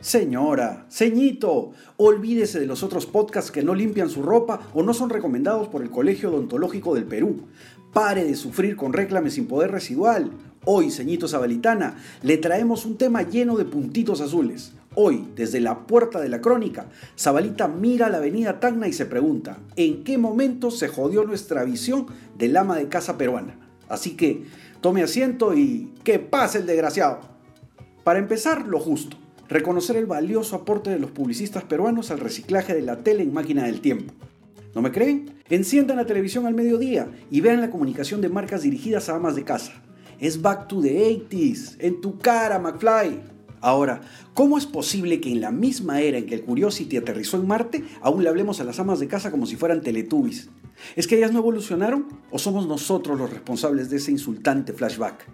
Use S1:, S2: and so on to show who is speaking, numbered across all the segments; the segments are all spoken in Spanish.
S1: Señora, ceñito, olvídese de los otros podcasts que no limpian su ropa o no son recomendados por el Colegio Odontológico del Perú. Pare de sufrir con réclames sin poder residual. Hoy, ceñito Zabalitana, le traemos un tema lleno de puntitos azules. Hoy, desde la puerta de la crónica, Zabalita mira la avenida Tacna y se pregunta, ¿en qué momento se jodió nuestra visión del ama de casa peruana? Así que, tome asiento y que pase el desgraciado. Para empezar, lo justo reconocer el valioso aporte de los publicistas peruanos al reciclaje de la tele en máquina del tiempo. ¿No me creen? Enciendan la televisión al mediodía y vean la comunicación de marcas dirigidas a amas de casa. Es Back to the 80s, en tu cara, McFly. Ahora, ¿cómo es posible que en la misma era en que el Curiosity aterrizó en Marte, aún le hablemos a las amas de casa como si fueran teletubbies? ¿Es que ellas no evolucionaron o somos nosotros los responsables de ese insultante flashback?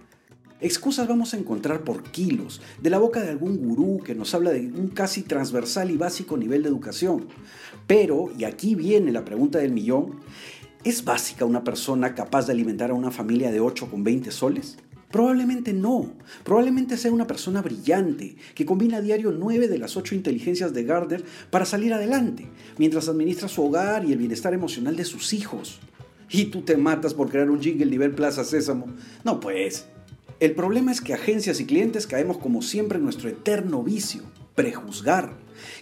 S1: Excusas vamos a encontrar por kilos, de la boca de algún gurú que nos habla de un casi transversal y básico nivel de educación. Pero, y aquí viene la pregunta del millón, ¿es básica una persona capaz de alimentar a una familia de 8 con 20 soles? Probablemente no. Probablemente sea una persona brillante, que combina a diario 9 de las 8 inteligencias de Gardner para salir adelante, mientras administra su hogar y el bienestar emocional de sus hijos. Y tú te matas por crear un jingle nivel Plaza Sésamo. No, pues. El problema es que agencias y clientes caemos como siempre en nuestro eterno vicio, prejuzgar.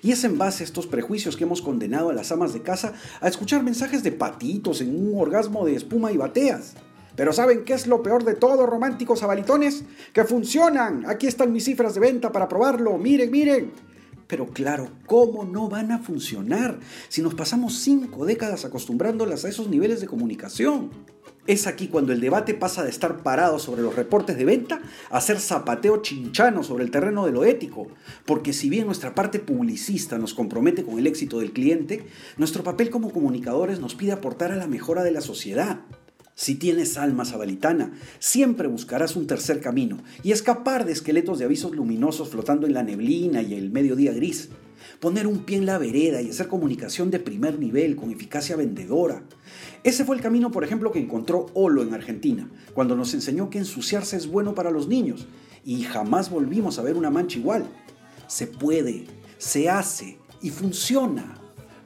S1: Y es en base a estos prejuicios que hemos condenado a las amas de casa a escuchar mensajes de patitos en un orgasmo de espuma y bateas. Pero ¿saben qué es lo peor de todo, románticos abalitones? Que funcionan. Aquí están mis cifras de venta para probarlo. Miren, miren. Pero claro, ¿cómo no van a funcionar si nos pasamos cinco décadas acostumbrándolas a esos niveles de comunicación? Es aquí cuando el debate pasa de estar parado sobre los reportes de venta a ser zapateo chinchano sobre el terreno de lo ético, porque si bien nuestra parte publicista nos compromete con el éxito del cliente, nuestro papel como comunicadores nos pide aportar a la mejora de la sociedad. Si tienes alma sabalitana, siempre buscarás un tercer camino y escapar de esqueletos de avisos luminosos flotando en la neblina y el mediodía gris poner un pie en la vereda y hacer comunicación de primer nivel con eficacia vendedora. Ese fue el camino, por ejemplo, que encontró Olo en Argentina, cuando nos enseñó que ensuciarse es bueno para los niños y jamás volvimos a ver una mancha igual. Se puede, se hace y funciona.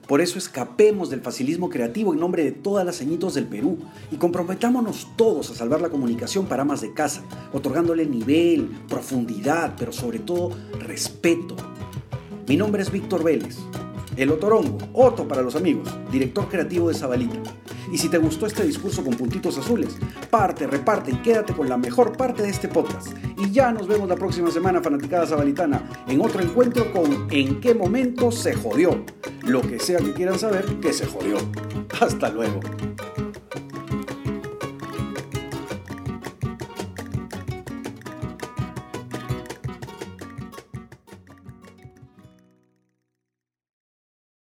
S1: Por eso escapemos del facilismo creativo en nombre de todas las ceñitos del Perú y comprometámonos todos a salvar la comunicación para amas de casa, otorgándole nivel, profundidad, pero sobre todo respeto mi nombre es Víctor Vélez, el Otorongo, Otto para los amigos, director creativo de Zabalita. Y si te gustó este discurso con puntitos azules, parte, reparte y quédate con la mejor parte de este podcast. Y ya nos vemos la próxima semana, fanaticada zabalitana, en otro encuentro con ¿En qué momento se jodió? Lo que sea que quieran saber, que se jodió. Hasta luego.